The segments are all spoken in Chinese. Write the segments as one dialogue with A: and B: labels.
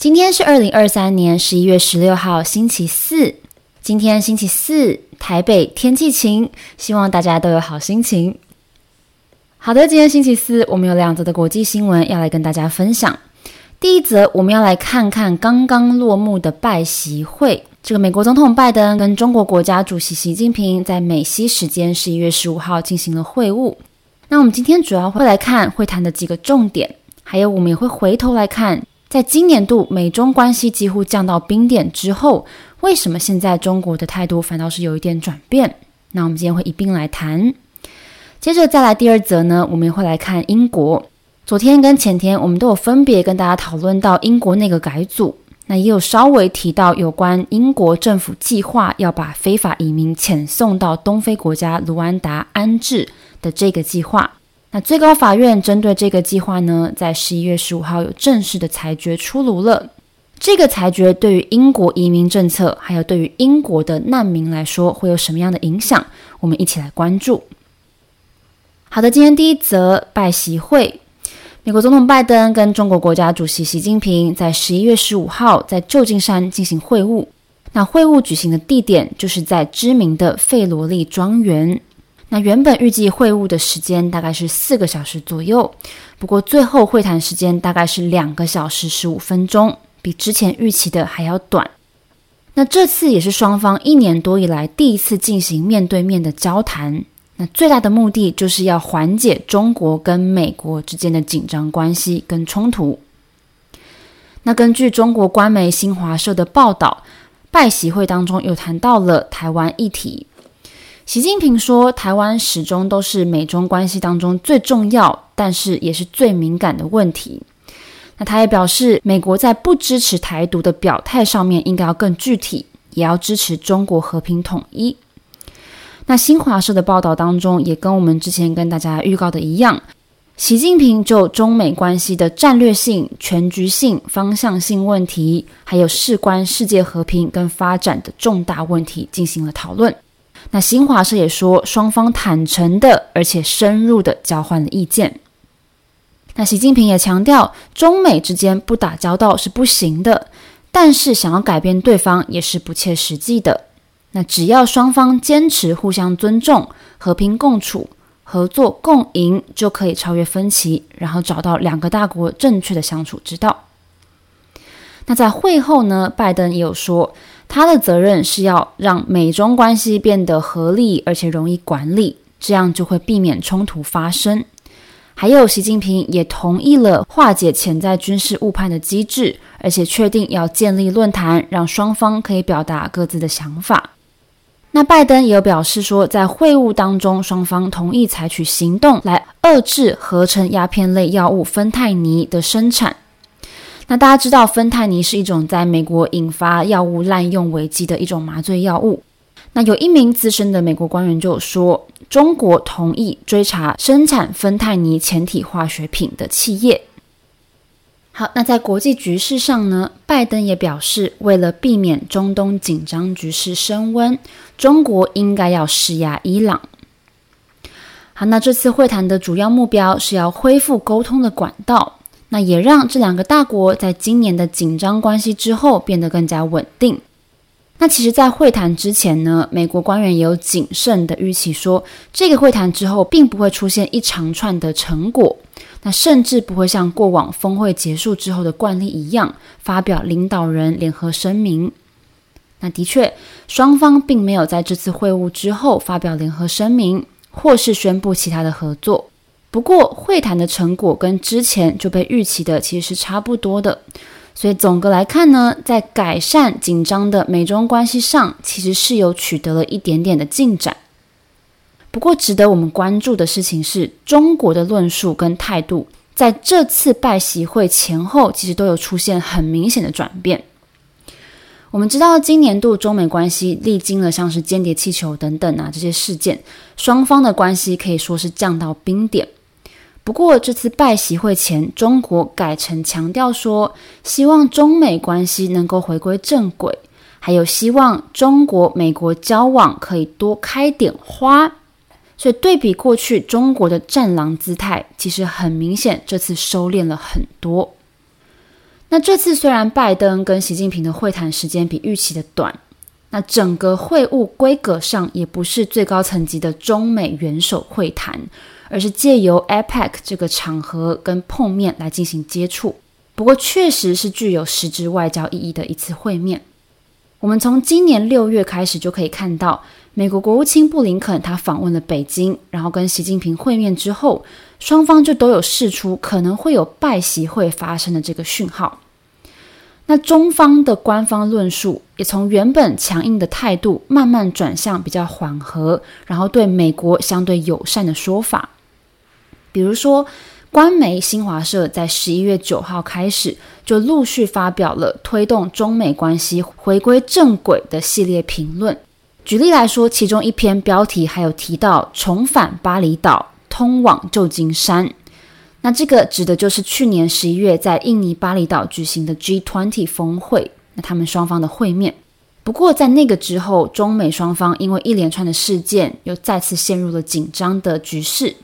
A: 今天是二零二三年十一月十六号，星期四。今天星期四，台北天气晴，希望大家都有好心情。好的，今天星期四，我们有两则的国际新闻要来跟大家分享。第一则，我们要来看看刚刚落幕的拜习会。这个美国总统拜登跟中国国家主席习近平在美西时间十一月十五号进行了会晤。那我们今天主要会来看会谈的几个重点，还有我们也会回头来看。在今年度美中关系几乎降到冰点之后，为什么现在中国的态度反倒是有一点转变？那我们今天会一并来谈。接着再来第二则呢，我们也会来看英国。昨天跟前天我们都有分别跟大家讨论到英国内阁改组，那也有稍微提到有关英国政府计划要把非法移民遣送到东非国家卢安达安置的这个计划。那最高法院针对这个计划呢，在十一月十五号有正式的裁决出炉了。这个裁决对于英国移民政策，还有对于英国的难民来说，会有什么样的影响？我们一起来关注。好的，今天第一则拜习会，美国总统拜登跟中国国家主席习近平在十一月十五号在旧金山进行会晤。那会晤举行的地点就是在知名的费罗利庄园。那原本预计会晤的时间大概是四个小时左右，不过最后会谈时间大概是两个小时十五分钟，比之前预期的还要短。那这次也是双方一年多以来第一次进行面对面的交谈。那最大的目的就是要缓解中国跟美国之间的紧张关系跟冲突。那根据中国官媒新华社的报道，拜习会当中有谈到了台湾议题。习近平说：“台湾始终都是美中关系当中最重要，但是也是最敏感的问题。”那他也表示，美国在不支持台独的表态上面应该要更具体，也要支持中国和平统一。那新华社的报道当中，也跟我们之前跟大家预告的一样，习近平就中美关系的战略性、全局性、方向性问题，还有事关世界和平跟发展的重大问题进行了讨论。那新华社也说，双方坦诚的而且深入的交换了意见。那习近平也强调，中美之间不打交道是不行的，但是想要改变对方也是不切实际的。那只要双方坚持互相尊重、和平共处、合作共赢，就可以超越分歧，然后找到两个大国正确的相处之道。那在会后呢，拜登也有说。他的责任是要让美中关系变得合理而且容易管理，这样就会避免冲突发生。还有，习近平也同意了化解潜在军事误判的机制，而且确定要建立论坛，让双方可以表达各自的想法。那拜登也有表示说，在会晤当中，双方同意采取行动来遏制合成鸦片类药物芬太尼的生产。那大家知道，芬太尼是一种在美国引发药物滥用危机的一种麻醉药物。那有一名资深的美国官员就说，中国同意追查生产芬太尼前体化学品的企业。好，那在国际局势上呢，拜登也表示，为了避免中东紧张局势升温，中国应该要施压伊朗。好，那这次会谈的主要目标是要恢复沟通的管道。那也让这两个大国在今年的紧张关系之后变得更加稳定。那其实，在会谈之前呢，美国官员也有谨慎的预期说，这个会谈之后并不会出现一长串的成果，那甚至不会像过往峰会结束之后的惯例一样，发表领导人联合声明。那的确，双方并没有在这次会晤之后发表联合声明，或是宣布其他的合作。不过，会谈的成果跟之前就被预期的其实是差不多的，所以总的来看呢，在改善紧张的美中关系上，其实是有取得了一点点的进展。不过，值得我们关注的事情是，中国的论述跟态度在这次拜习会前后，其实都有出现很明显的转变。我们知道，今年度中美关系历经了像是间谍气球等等啊这些事件，双方的关系可以说是降到冰点。不过这次拜习会前，中国改成强调说，希望中美关系能够回归正轨，还有希望中国美国交往可以多开点花。所以对比过去中国的战狼姿态，其实很明显，这次收敛了很多。那这次虽然拜登跟习近平的会谈时间比预期的短，那整个会晤规格上也不是最高层级的中美元首会谈，而是借由 APEC 这个场合跟碰面来进行接触。不过确实是具有实质外交意义的一次会面。我们从今年六月开始就可以看到。美国国务卿布林肯他访问了北京，然后跟习近平会面之后，双方就都有释出可能会有拜习会发生的这个讯号。那中方的官方论述也从原本强硬的态度慢慢转向比较缓和，然后对美国相对友善的说法。比如说，官媒新华社在十一月九号开始就陆续发表了推动中美关系回归正轨的系列评论。举例来说，其中一篇标题还有提到重返巴厘岛，通往旧金山。那这个指的就是去年十一月在印尼巴厘岛举行的 G20 峰会，那他们双方的会面。不过在那个之后，中美双方因为一连串的事件，又再次陷入了紧张的局势。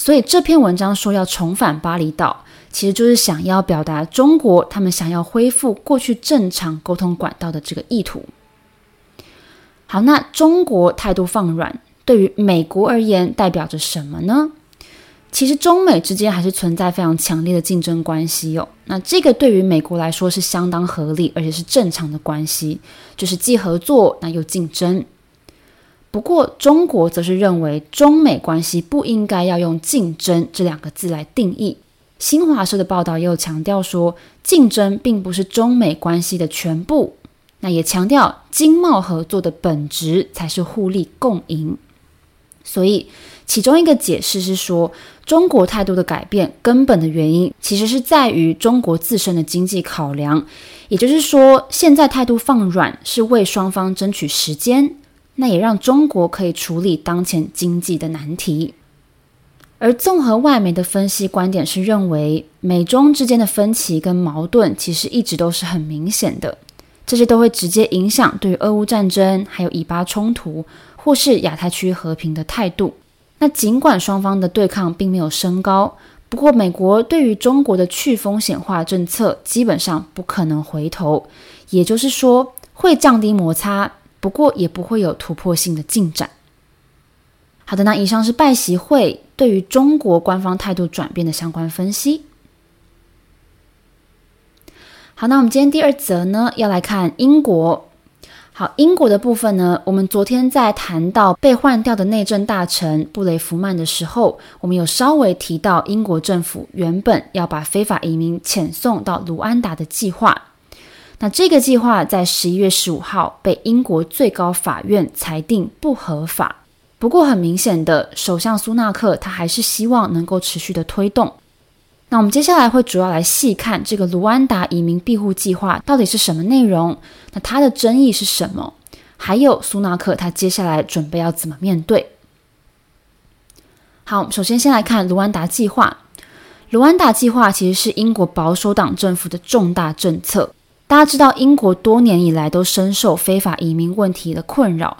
A: 所以这篇文章说要重返巴厘岛，其实就是想要表达中国他们想要恢复过去正常沟通管道的这个意图。好，那中国态度放软，对于美国而言代表着什么呢？其实中美之间还是存在非常强烈的竞争关系哟。那这个对于美国来说是相当合理，而且是正常的关系，就是既合作那又竞争。不过中国则是认为中美关系不应该要用竞争这两个字来定义。新华社的报道也有强调说，竞争并不是中美关系的全部。那也强调，经贸合作的本质才是互利共赢。所以，其中一个解释是说，中国态度的改变根本的原因，其实是在于中国自身的经济考量。也就是说，现在态度放软是为双方争取时间，那也让中国可以处理当前经济的难题。而综合外媒的分析观点是认为，美中之间的分歧跟矛盾其实一直都是很明显的。这些都会直接影响对于俄乌战争、还有以巴冲突或是亚太区和平的态度。那尽管双方的对抗并没有升高，不过美国对于中国的去风险化政策基本上不可能回头，也就是说会降低摩擦，不过也不会有突破性的进展。好的，那以上是拜习会对于中国官方态度转变的相关分析。好，那我们今天第二则呢，要来看英国。好，英国的部分呢，我们昨天在谈到被换掉的内政大臣布雷弗曼的时候，我们有稍微提到英国政府原本要把非法移民遣送到卢安达的计划。那这个计划在十一月十五号被英国最高法院裁定不合法。不过很明显的，首相苏纳克他还是希望能够持续的推动。那我们接下来会主要来细看这个卢安达移民庇护计划到底是什么内容，那它的争议是什么？还有苏纳克他接下来准备要怎么面对？好，首先先来看卢安达计划。卢安达计划其实是英国保守党政府的重大政策。大家知道，英国多年以来都深受非法移民问题的困扰。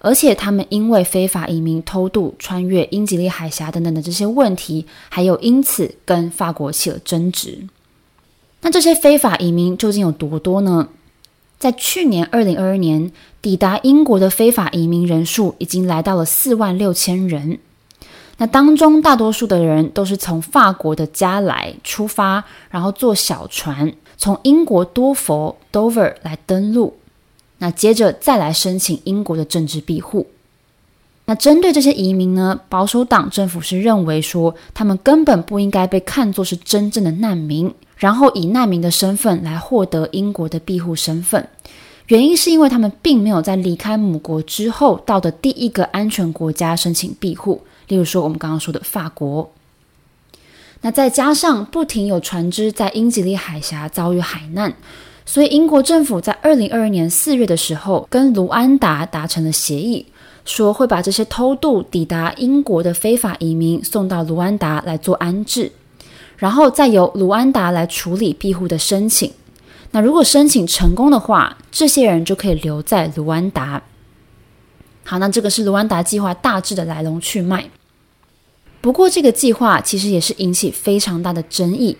A: 而且他们因为非法移民偷渡、穿越英吉利海峡等等的这些问题，还有因此跟法国起了争执。那这些非法移民究竟有多多呢？在去年二零二二年，抵达英国的非法移民人数已经来到了四万六千人。那当中大多数的人都是从法国的加来出发，然后坐小船从英国多佛 （Dover） 来登陆。那接着再来申请英国的政治庇护。那针对这些移民呢，保守党政府是认为说，他们根本不应该被看作是真正的难民，然后以难民的身份来获得英国的庇护身份。原因是因为他们并没有在离开母国之后到的第一个安全国家申请庇护，例如说我们刚刚说的法国。那再加上不停有船只在英吉利海峡遭遇海难。所以英国政府在二零二二年四月的时候，跟卢安达达成了协议，说会把这些偷渡抵达英国的非法移民送到卢安达来做安置，然后再由卢安达来处理庇护的申请。那如果申请成功的话，这些人就可以留在卢安达。好，那这个是卢安达计划大致的来龙去脉。不过，这个计划其实也是引起非常大的争议。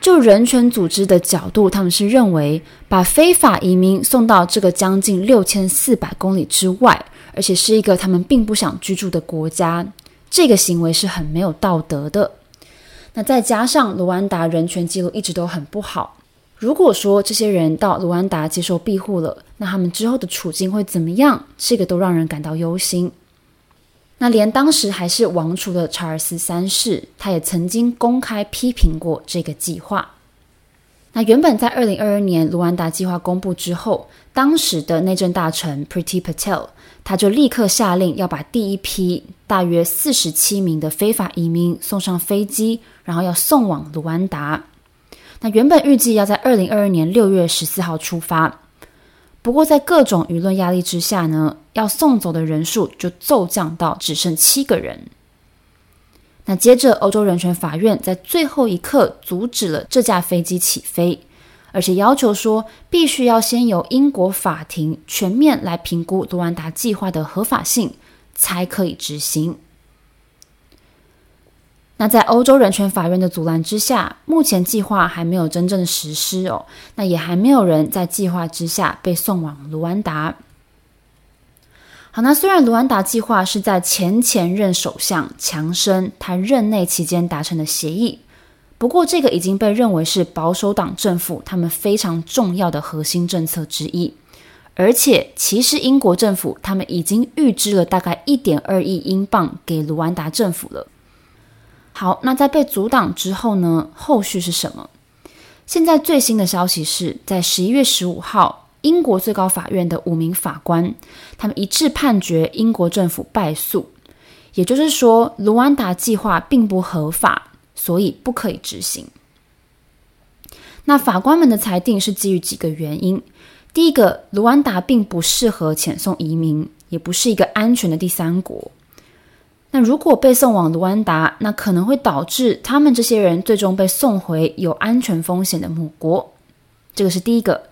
A: 就人权组织的角度，他们是认为把非法移民送到这个将近六千四百公里之外，而且是一个他们并不想居住的国家，这个行为是很没有道德的。那再加上卢安达人权记录一直都很不好，如果说这些人到卢安达接受庇护了，那他们之后的处境会怎么样？这个都让人感到忧心。那连当时还是王储的查尔斯三世，他也曾经公开批评过这个计划。那原本在二零二二年卢安达计划公布之后，当时的内政大臣 Priti Patel 他就立刻下令要把第一批大约四十七名的非法移民送上飞机，然后要送往卢安达。那原本预计要在二零二二年六月十四号出发。不过，在各种舆论压力之下呢，要送走的人数就骤降到只剩七个人。那接着，欧洲人权法院在最后一刻阻止了这架飞机起飞，而且要求说，必须要先由英国法庭全面来评估卢安达计划的合法性，才可以执行。那在欧洲人权法院的阻拦之下，目前计划还没有真正实施哦。那也还没有人在计划之下被送往卢安达。好，那虽然卢安达计划是在前前任首相强生他任内期间达成的协议，不过这个已经被认为是保守党政府他们非常重要的核心政策之一。而且，其实英国政府他们已经预支了大概一点二亿英镑给卢安达政府了。好，那在被阻挡之后呢？后续是什么？现在最新的消息是在十一月十五号，英国最高法院的五名法官，他们一致判决英国政府败诉，也就是说，卢安达计划并不合法，所以不可以执行。那法官们的裁定是基于几个原因：第一个，卢安达并不适合遣送移民，也不是一个安全的第三国。那如果被送往卢安达，那可能会导致他们这些人最终被送回有安全风险的母国，这个是第一个。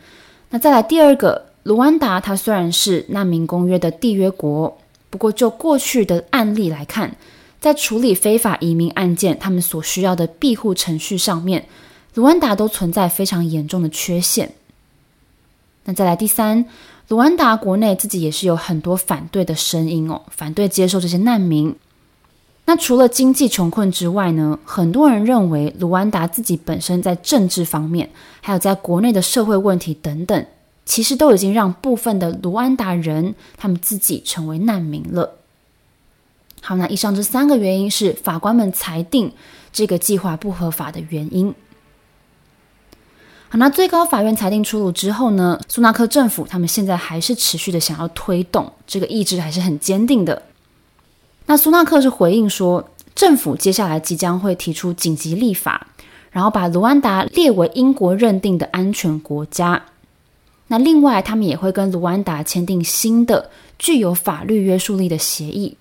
A: 那再来第二个，卢安达它虽然是难民公约的缔约国，不过就过去的案例来看，在处理非法移民案件，他们所需要的庇护程序上面，卢安达都存在非常严重的缺陷。那再来第三，卢安达国内自己也是有很多反对的声音哦，反对接受这些难民。那除了经济穷困之外呢，很多人认为卢安达自己本身在政治方面，还有在国内的社会问题等等，其实都已经让部分的卢安达人他们自己成为难民了。好，那以上这三个原因是法官们裁定这个计划不合法的原因。好，那最高法院裁定出炉之后呢，苏纳克政府他们现在还是持续的想要推动，这个意志还是很坚定的。那苏纳克是回应说，政府接下来即将会提出紧急立法，然后把卢安达列为英国认定的安全国家。那另外，他们也会跟卢安达签订新的具有法律约束力的协议。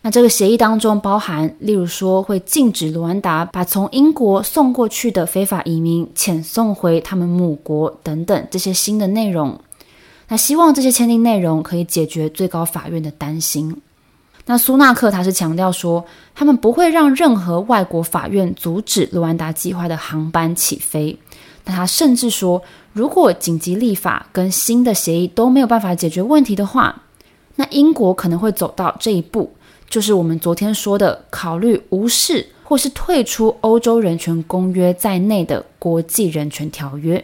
A: 那这个协议当中包含，例如说会禁止卢安达把从英国送过去的非法移民遣送回他们母国等等这些新的内容。那希望这些签订内容可以解决最高法院的担心。那苏纳克他是强调说，他们不会让任何外国法院阻止卢安达计划的航班起飞。那他甚至说，如果紧急立法跟新的协议都没有办法解决问题的话，那英国可能会走到这一步，就是我们昨天说的考虑无视或是退出欧洲人权公约在内的国际人权条约。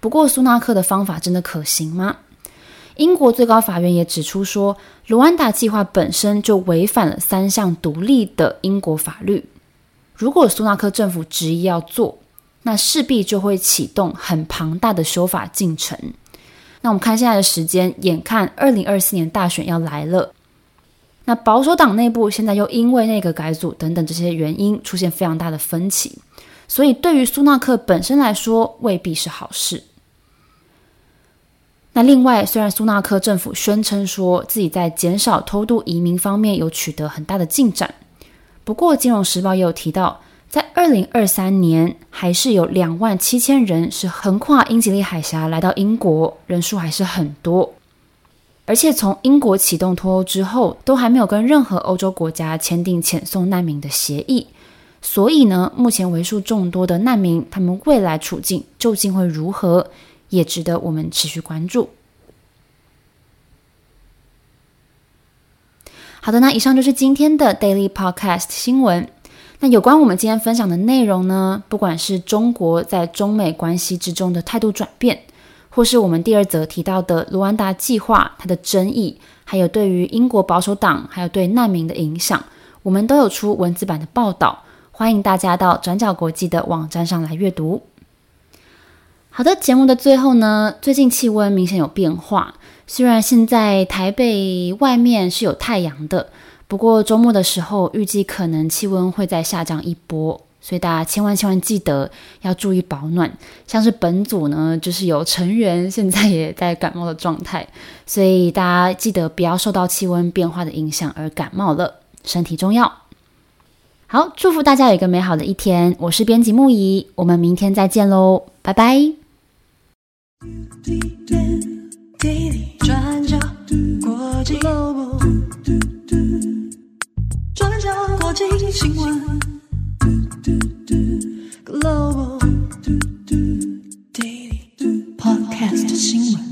A: 不过，苏纳克的方法真的可行吗？英国最高法院也指出说，卢安达计划本身就违反了三项独立的英国法律。如果苏纳克政府执意要做，那势必就会启动很庞大的修法进程。那我们看现在的时间，眼看二零二四年大选要来了，那保守党内部现在又因为内阁改组等等这些原因出现非常大的分歧，所以对于苏纳克本身来说未必是好事。那另外，虽然苏纳克政府宣称说自己在减少偷渡移民方面有取得很大的进展，不过《金融时报》也有提到，在二零二三年还是有两万七千人是横跨英吉利海峡来到英国，人数还是很多。而且从英国启动脱欧之后，都还没有跟任何欧洲国家签订遣送难民的协议，所以呢，目前为数众多的难民，他们未来处境究竟会如何？也值得我们持续关注。好的，那以上就是今天的 Daily Podcast 新闻。那有关我们今天分享的内容呢，不管是中国在中美关系之中的态度转变，或是我们第二则提到的卢安达计划它的争议，还有对于英国保守党还有对难民的影响，我们都有出文字版的报道，欢迎大家到转角国际的网站上来阅读。好的，节目的最后呢，最近气温明显有变化。虽然现在台北外面是有太阳的，不过周末的时候预计可能气温会再下降一波，所以大家千万千万记得要注意保暖。像是本组呢，就是有成员现在也在感冒的状态，所以大家记得不要受到气温变化的影响而感冒了，身体重要。好，祝福大家有一个美好的一天。我是编辑木仪，我们明天再见喽，拜拜。
B: podcast 新闻